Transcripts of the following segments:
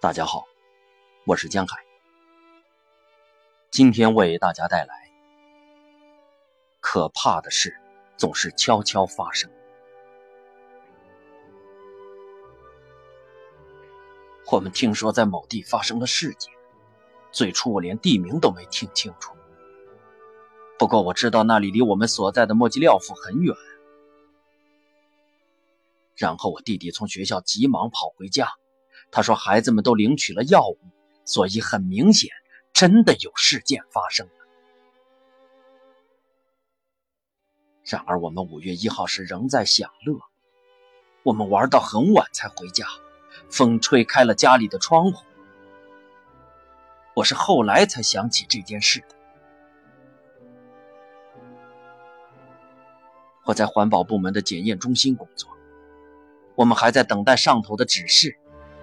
大家好，我是江海。今天为大家带来：可怕的事总是悄悄发生。我们听说在某地发生了事件，最初我连地名都没听清楚。不过我知道那里离我们所在的莫吉廖夫很远。然后我弟弟从学校急忙跑回家。他说：“孩子们都领取了药物，所以很明显，真的有事件发生了。”然而，我们五月一号时仍在享乐，我们玩到很晚才回家，风吹开了家里的窗户。我是后来才想起这件事的。我在环保部门的检验中心工作，我们还在等待上头的指示。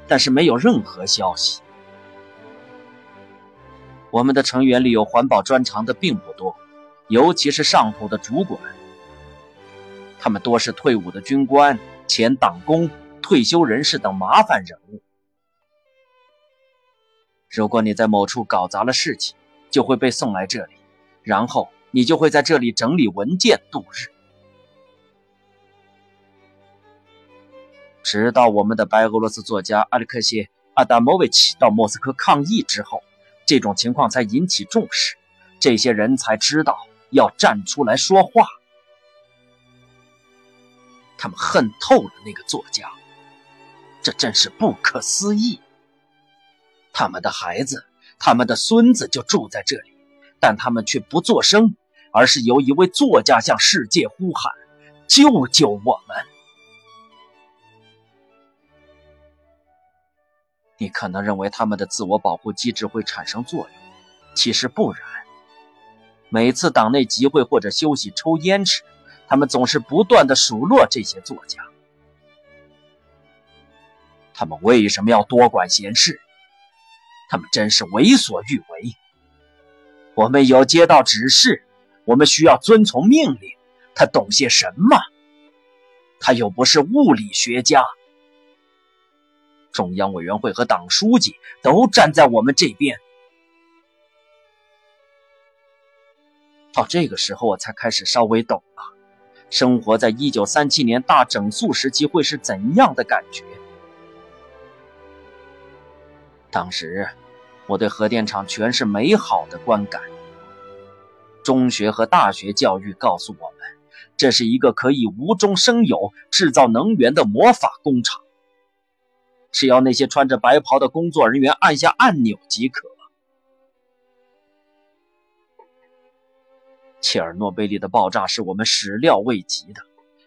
但是没有任何消息。我们的成员里有环保专长的并不多，尤其是上头的主管。他们多是退伍的军官、前党工、退休人士等麻烦人物。如果你在某处搞砸了事情，就会被送来这里，然后你就会在这里整理文件度日。直到我们的白俄罗斯作家阿列克谢·阿达莫维奇到莫斯科抗议之后，这种情况才引起重视，这些人才知道要站出来说话。他们恨透了那个作家，这真是不可思议。他们的孩子、他们的孙子就住在这里，但他们却不作声，而是由一位作家向世界呼喊：“救救我们！”你可能认为他们的自我保护机制会产生作用，其实不然。每次党内集会或者休息抽烟时，他们总是不断的数落这些作家。他们为什么要多管闲事？他们真是为所欲为。我们有接到指示，我们需要遵从命令。他懂些什么？他又不是物理学家。中央委员会和党书记都站在我们这边。到这个时候，我才开始稍微懂了，生活在一九三七年大整肃时期会是怎样的感觉。当时，我对核电厂全是美好的观感。中学和大学教育告诉我们，这是一个可以无中生有制造能源的魔法工厂。只要那些穿着白袍的工作人员按下按钮即可。切尔诺贝利的爆炸是我们始料未及的，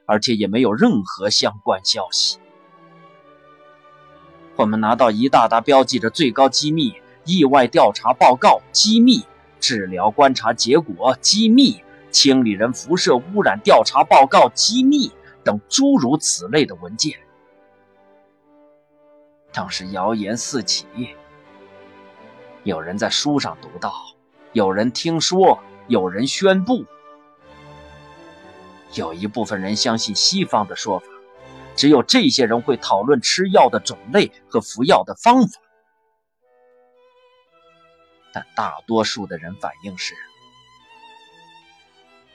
而且也没有任何相关消息。我们拿到一大沓标记着“最高机密”“意外调查报告”“机密”“治疗观察结果”“机密”“清理人辐射污染调查报告”“机密”等诸如此类的文件。当时谣言四起，有人在书上读到，有人听说，有人宣布。有一部分人相信西方的说法，只有这些人会讨论吃药的种类和服药的方法。但大多数的人反应是：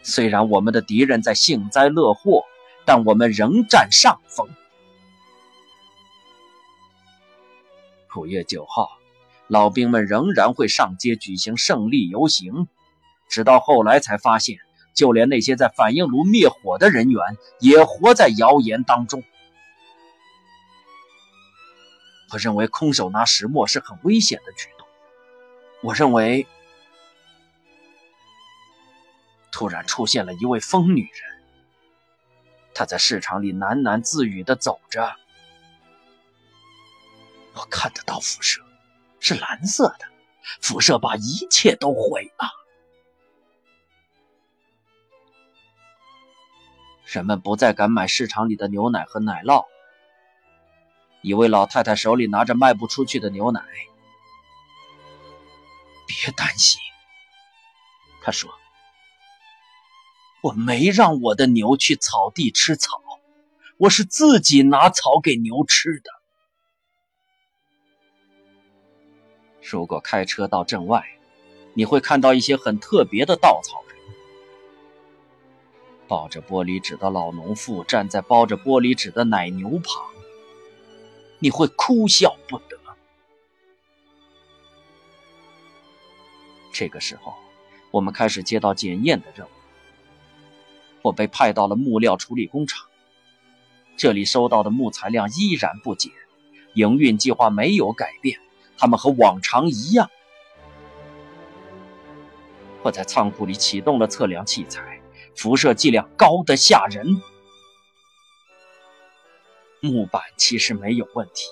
虽然我们的敌人在幸灾乐祸，但我们仍占上风。五月九号，老兵们仍然会上街举行胜利游行，直到后来才发现，就连那些在反应炉灭火的人员也活在谣言当中。我认为空手拿石墨是很危险的举动。我认为，突然出现了一位疯女人，她在市场里喃喃自语的走着。我看得到辐射，是蓝色的，辐射把一切都毁了。人们不再敢买市场里的牛奶和奶酪。一位老太太手里拿着卖不出去的牛奶。别担心，她说：“我没让我的牛去草地吃草，我是自己拿草给牛吃的。”如果开车到镇外，你会看到一些很特别的稻草人。抱着玻璃纸的老农妇站在包着玻璃纸的奶牛旁，你会哭笑不得。这个时候，我们开始接到检验的任务。我被派到了木料处理工厂，这里收到的木材量依然不减，营运计划没有改变，他们和往常一样。我在仓库里启动了测量器材。辐射剂量高的吓人，木板其实没有问题，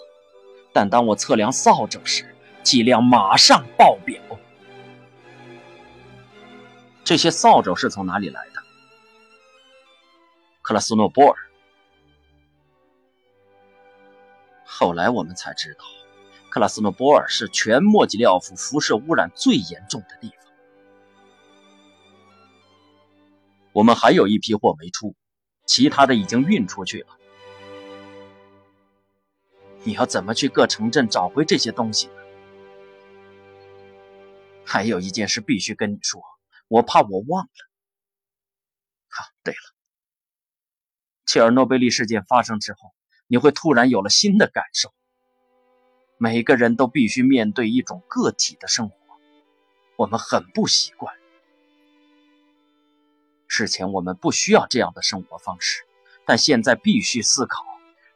但当我测量扫帚时，剂量马上爆表。这些扫帚是从哪里来的？克拉斯诺波尔。后来我们才知道，克拉斯诺波尔是全莫吉廖夫辐射污染最严重的地方。我们还有一批货没出，其他的已经运出去了。你要怎么去各城镇找回这些东西呢？还有一件事必须跟你说，我怕我忘了。啊，对了，切尔诺贝利事件发生之后，你会突然有了新的感受。每个人都必须面对一种个体的生活，我们很不习惯。之前我们不需要这样的生活方式，但现在必须思考：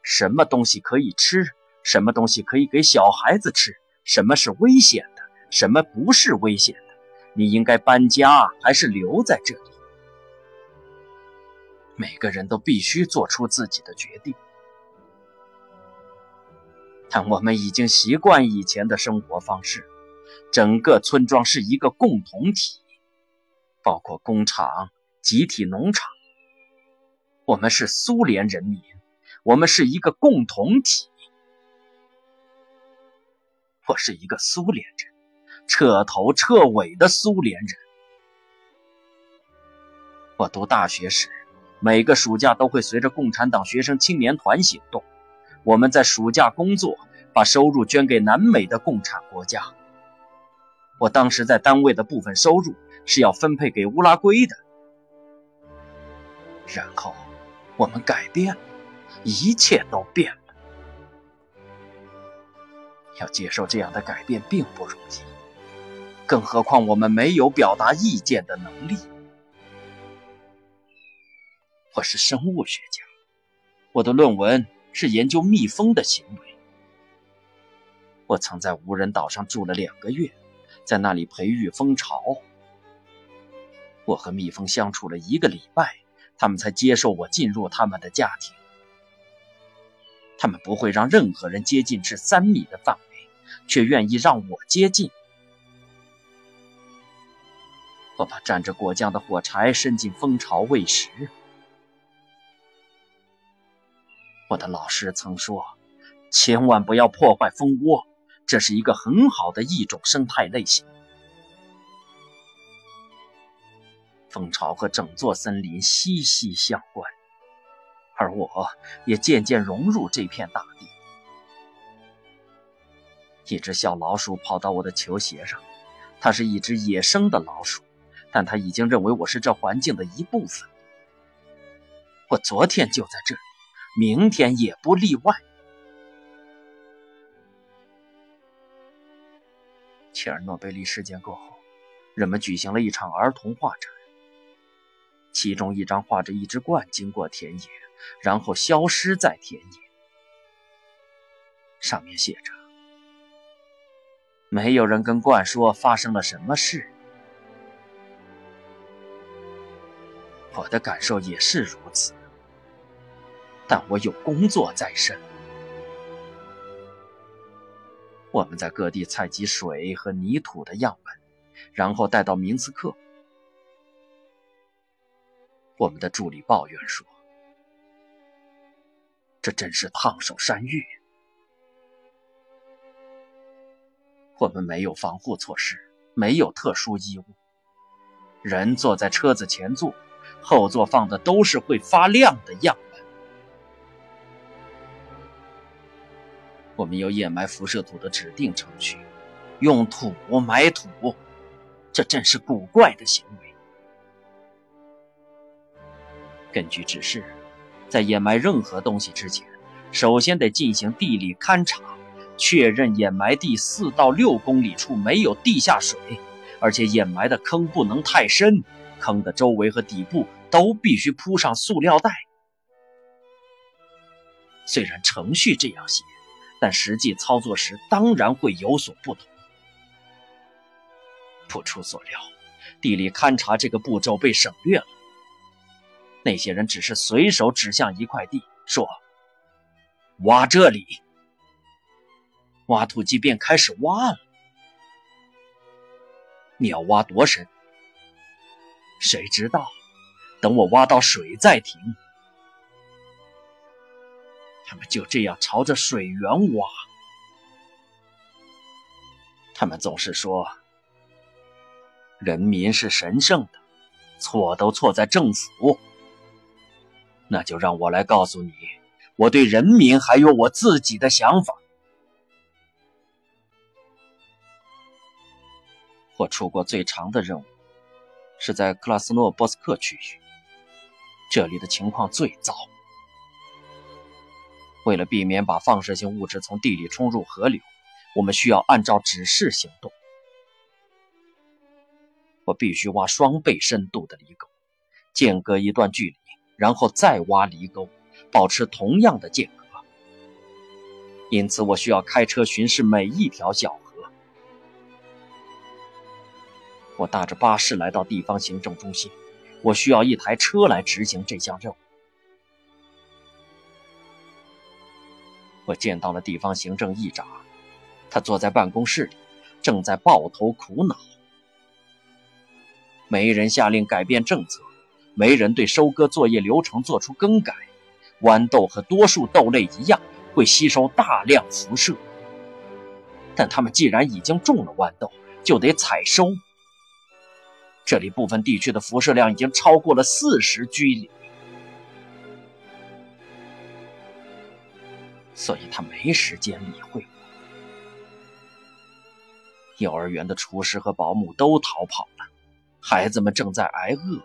什么东西可以吃，什么东西可以给小孩子吃，什么是危险的，什么不是危险的。你应该搬家还是留在这里？每个人都必须做出自己的决定。但我们已经习惯以前的生活方式，整个村庄是一个共同体，包括工厂。集体农场，我们是苏联人民，我们是一个共同体。我是一个苏联人，彻头彻尾的苏联人。我读大学时，每个暑假都会随着共产党学生青年团行动。我们在暑假工作，把收入捐给南美的共产国家。我当时在单位的部分收入是要分配给乌拉圭的。然后，我们改变了，一切都变了。要接受这样的改变并不容易，更何况我们没有表达意见的能力。我是生物学家，我的论文是研究蜜蜂的行为。我曾在无人岛上住了两个月，在那里培育蜂巢。我和蜜蜂相处了一个礼拜。他们才接受我进入他们的家庭。他们不会让任何人接近至三米的范围，却愿意让我接近。我把蘸着果酱的火柴伸进蜂巢喂食。我的老师曾说：“千万不要破坏蜂窝，这是一个很好的一种生态类型。”蜂巢和整座森林息息相关，而我也渐渐融入这片大地。一只小老鼠跑到我的球鞋上，它是一只野生的老鼠，但它已经认为我是这环境的一部分。我昨天就在这里，明天也不例外。切尔诺贝利事件过后，人们举行了一场儿童画展。其中一张画着一只鹳经过田野，然后消失在田野。上面写着：“没有人跟鹳说发生了什么事。”我的感受也是如此，但我有工作在身。我们在各地采集水和泥土的样本，然后带到明斯克。我们的助理抱怨说：“这真是烫手山芋。我们没有防护措施，没有特殊衣物。人坐在车子前座，后座放的都是会发亮的样我们有掩埋辐射土的指定程序，用土埋土，这真是古怪的行为。根据指示，在掩埋任何东西之前，首先得进行地理勘察，确认掩埋地四到六公里处没有地下水，而且掩埋的坑不能太深，坑的周围和底部都必须铺上塑料袋。虽然程序这样写，但实际操作时当然会有所不同。不出所料，地理勘察这个步骤被省略了。那些人只是随手指向一块地，说：“挖这里。”挖土机便开始挖了。你要挖多深？谁知道？等我挖到水再停。他们就这样朝着水源挖。他们总是说。人民是神圣的，错都错在政府。那就让我来告诉你，我对人民还有我自己的想法。我出过最长的任务，是在克拉斯诺波斯克区域，这里的情况最糟。为了避免把放射性物质从地里冲入河流，我们需要按照指示行动。我必须挖双倍深度的犁沟，间隔一段距离，然后再挖犁沟，保持同样的间隔。因此，我需要开车巡视每一条小河。我搭着巴士来到地方行政中心，我需要一台车来执行这项任务。我见到了地方行政议长，他坐在办公室里，正在抱头苦恼。没人下令改变政策，没人对收割作业流程做出更改。豌豆和多数豆类一样，会吸收大量辐射。但他们既然已经种了豌豆，就得采收。这里部分地区的辐射量已经超过了四十居里，所以他没时间理会我。幼儿园的厨师和保姆都逃跑了。孩子们正在挨饿，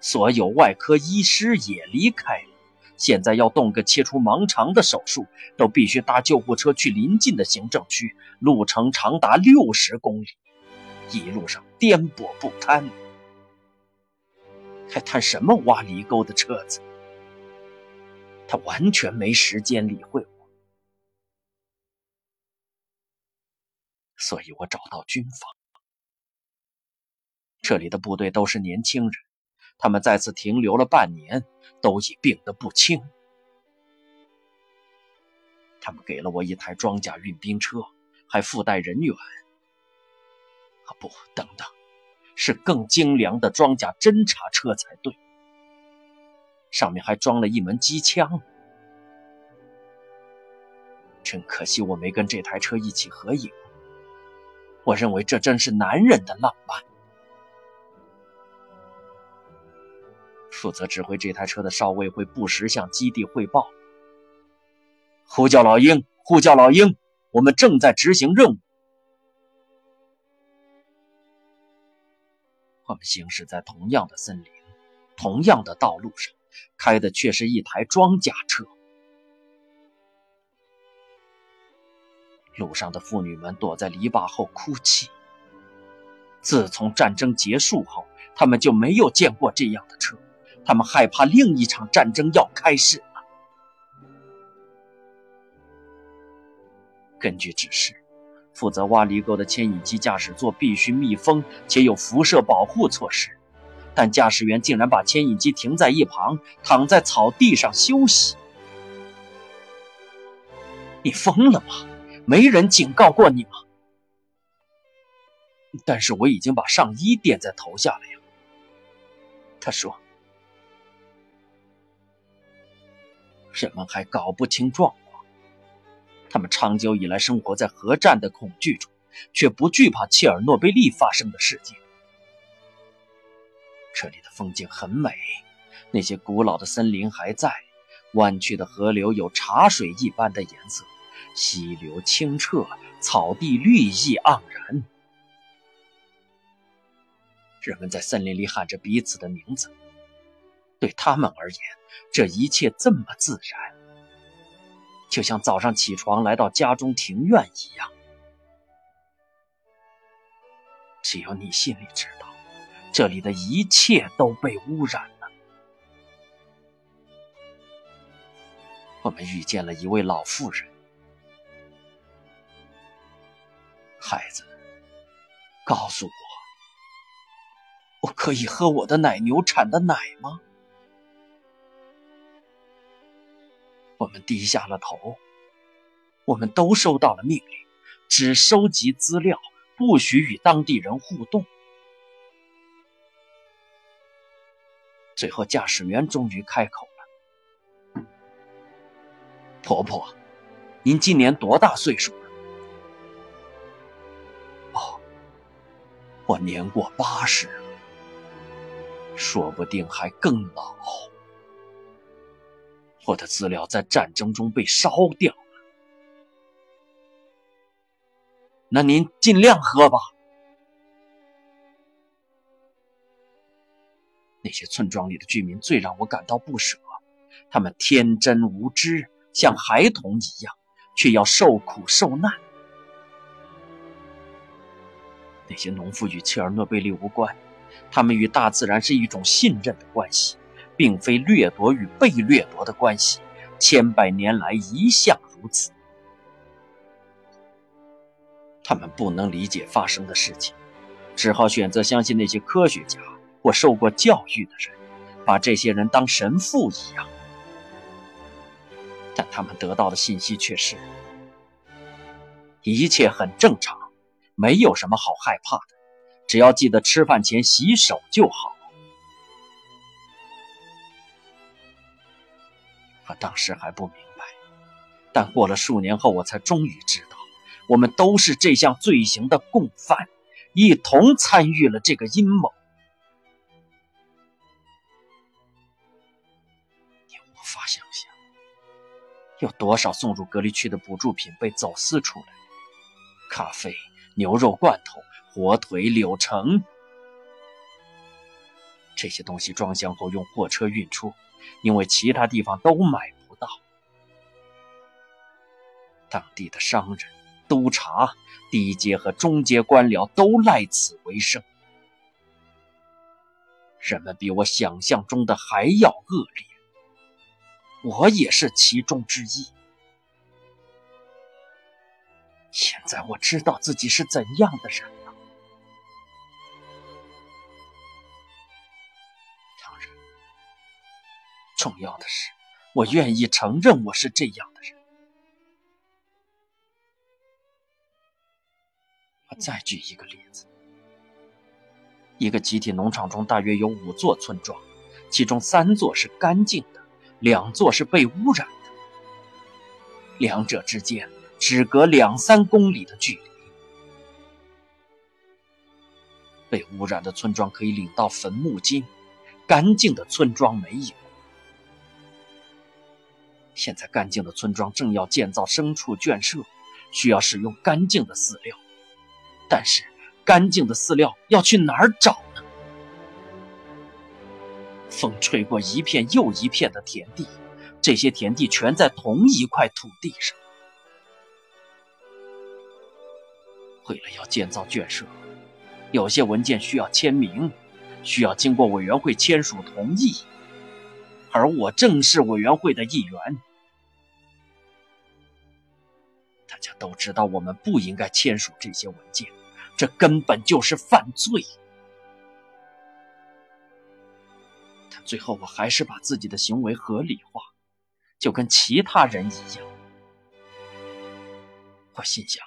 所有外科医师也离开了。现在要动个切除盲肠的手术，都必须搭救护车去邻近的行政区，路程长达六十公里，一路上颠簸不堪。还谈什么挖犁沟的车子？他完全没时间理会我，所以我找到军方。这里的部队都是年轻人，他们在此停留了半年，都已病得不轻。他们给了我一台装甲运兵车，还附带人员。啊，不，等等，是更精良的装甲侦察车才对。上面还装了一门机枪。真可惜，我没跟这台车一起合影。我认为这真是男人的浪漫。负责指挥这台车的少尉会不时向基地汇报。呼叫老鹰，呼叫老鹰，我们正在执行任务。我们行驶在同样的森林、同样的道路上，开的却是一台装甲车。路上的妇女们躲在篱笆后哭泣。自从战争结束后，他们就没有见过这样的车。他们害怕另一场战争要开始了。根据指示，负责挖犁沟的牵引机驾驶座必须密封且有辐射保护措施，但驾驶员竟然把牵引机停在一旁，躺在草地上休息。你疯了吗？没人警告过你吗？但是我已经把上衣垫在头下了呀。他说。人们还搞不清状况，他们长久以来生活在核战的恐惧中，却不惧怕切尔诺贝利发生的事件。这里的风景很美，那些古老的森林还在，弯曲的河流有茶水一般的颜色，溪流清澈，草地绿意盎然。人们在森林里喊着彼此的名字，对他们而言，这一切这么自然，就像早上起床来到家中庭院一样。只有你心里知道，这里的一切都被污染了。我们遇见了一位老妇人，孩子，告诉我，我可以喝我的奶牛产的奶吗？我们低下了头，我们都收到了命令，只收集资料。不许与当地人互动。最后，驾驶员终于开口了：“婆婆，您今年多大岁数了？”“哦，我年过八十，说不定还更老。我的资料在战争中被烧掉了。”那您尽量喝吧。那些村庄里的居民最让我感到不舍，他们天真无知，像孩童一样，却要受苦受难。那些农夫与切尔诺贝利无关，他们与大自然是一种信任的关系，并非掠夺与被掠夺的关系，千百年来一向如此。他们不能理解发生的事情，只好选择相信那些科学家或受过教育的人，把这些人当神父一样。但他们得到的信息却是：一切很正常，没有什么好害怕的，只要记得吃饭前洗手就好。我当时还不明白，但过了数年后，我才终于知道。我们都是这项罪行的共犯，一同参与了这个阴谋。有多少送入隔离区的补助品被走私出来：咖啡、牛肉罐头、火腿、柳橙。这些东西装箱后用货车运出，因为其他地方都买不到。当地的商人。督察、低阶和中阶官僚都赖此为生。人们比我想象中的还要恶劣，我也是其中之一。现在我知道自己是怎样的人了。当然，重要的是，我愿意承认我是这样的人。我再举一个例子：一个集体农场中大约有五座村庄，其中三座是干净的，两座是被污染的，两者之间只隔两三公里的距离。被污染的村庄可以领到坟墓金，干净的村庄没有。现在，干净的村庄正要建造牲畜圈舍，需要使用干净的饲料。但是，干净的饲料要去哪儿找？风吹过一片又一片的田地，这些田地全在同一块土地上。为了要建造圈舍，有些文件需要签名，需要经过委员会签署同意，而我正是委员会的一员。大家都知道，我们不应该签署这些文件。这根本就是犯罪，最后我还是把自己的行为合理化，就跟其他人一样。我心想，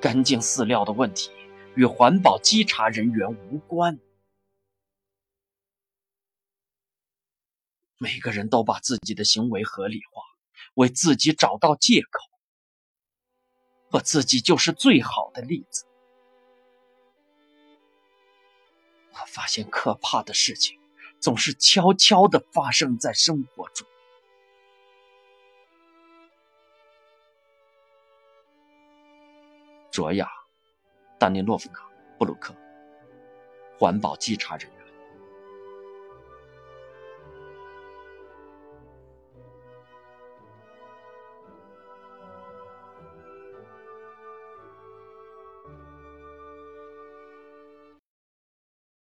干净饲料的问题与环保稽查人员无关。每个人都把自己的行为合理化，为自己找到借口。我自己就是最好的例子。他发现可怕的事情总是悄悄的发生在生活中。卓雅，丹尼洛夫卡布鲁克，环保稽查人员。